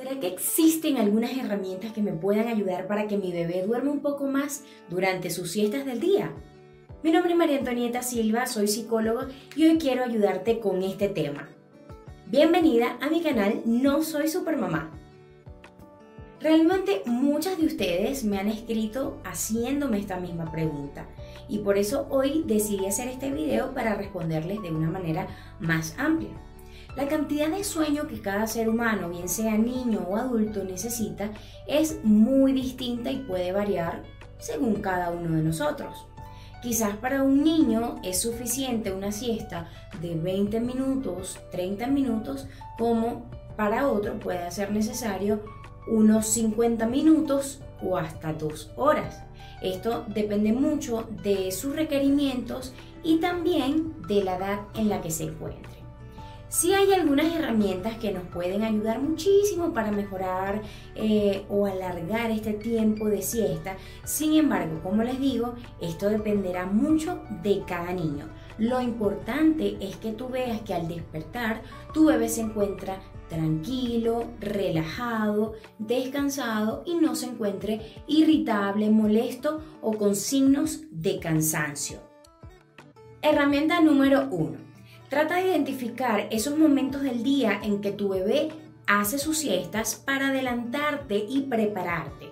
¿Será que existen algunas herramientas que me puedan ayudar para que mi bebé duerma un poco más durante sus siestas del día? Mi nombre es María Antonieta Silva, soy psicólogo y hoy quiero ayudarte con este tema. Bienvenida a mi canal No Soy Supermamá. Realmente muchas de ustedes me han escrito haciéndome esta misma pregunta y por eso hoy decidí hacer este video para responderles de una manera más amplia. La cantidad de sueño que cada ser humano, bien sea niño o adulto, necesita es muy distinta y puede variar según cada uno de nosotros. Quizás para un niño es suficiente una siesta de 20 minutos, 30 minutos, como para otro puede ser necesario unos 50 minutos o hasta dos horas. Esto depende mucho de sus requerimientos y también de la edad en la que se encuentre. Sí hay algunas herramientas que nos pueden ayudar muchísimo para mejorar eh, o alargar este tiempo de siesta. Sin embargo, como les digo, esto dependerá mucho de cada niño. Lo importante es que tú veas que al despertar tu bebé se encuentra tranquilo, relajado, descansado y no se encuentre irritable, molesto o con signos de cansancio. Herramienta número 1 Trata de identificar esos momentos del día en que tu bebé hace sus siestas para adelantarte y prepararte.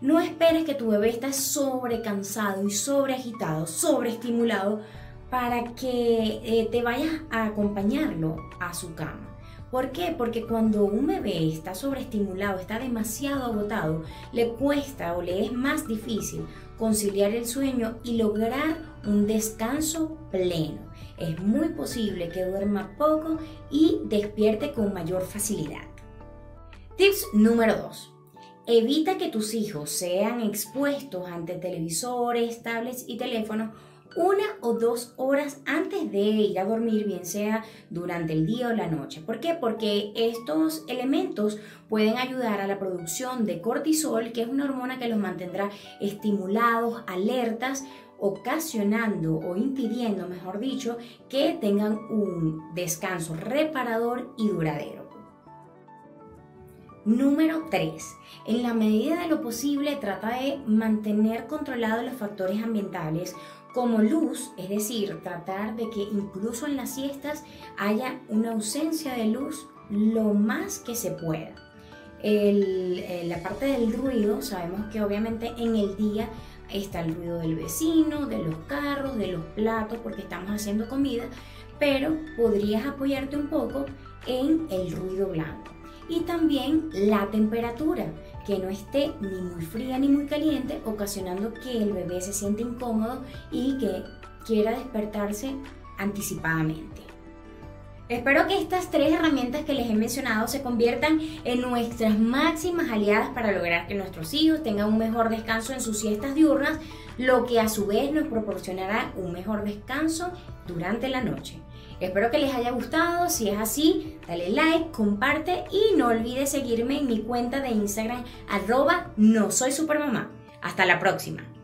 No esperes que tu bebé esté sobrecansado y sobreagitado, sobreestimulado para que eh, te vayas a acompañarlo a su cama. ¿Por qué? Porque cuando un bebé está sobreestimulado, está demasiado agotado, le cuesta o le es más difícil conciliar el sueño y lograr un descanso pleno. Es muy posible que duerma poco y despierte con mayor facilidad. Tips número 2. Evita que tus hijos sean expuestos ante televisores, tablets y teléfonos una o dos horas antes de ir a dormir, bien sea durante el día o la noche. ¿Por qué? Porque estos elementos pueden ayudar a la producción de cortisol, que es una hormona que los mantendrá estimulados, alertas, ocasionando o impidiendo, mejor dicho, que tengan un descanso reparador y duradero. Número 3. En la medida de lo posible trata de mantener controlados los factores ambientales como luz, es decir, tratar de que incluso en las siestas haya una ausencia de luz lo más que se pueda. Eh, la parte del ruido, sabemos que obviamente en el día está el ruido del vecino, de los carros, de los platos, porque estamos haciendo comida, pero podrías apoyarte un poco en el ruido blanco y también la temperatura, que no esté ni muy fría ni muy caliente, ocasionando que el bebé se siente incómodo y que quiera despertarse anticipadamente. Espero que estas tres herramientas que les he mencionado se conviertan en nuestras máximas aliadas para lograr que nuestros hijos tengan un mejor descanso en sus siestas diurnas, lo que a su vez nos proporcionará un mejor descanso durante la noche. Espero que les haya gustado, si es así, dale like, comparte y no olvides seguirme en mi cuenta de Instagram arroba no soy supermamá. Hasta la próxima.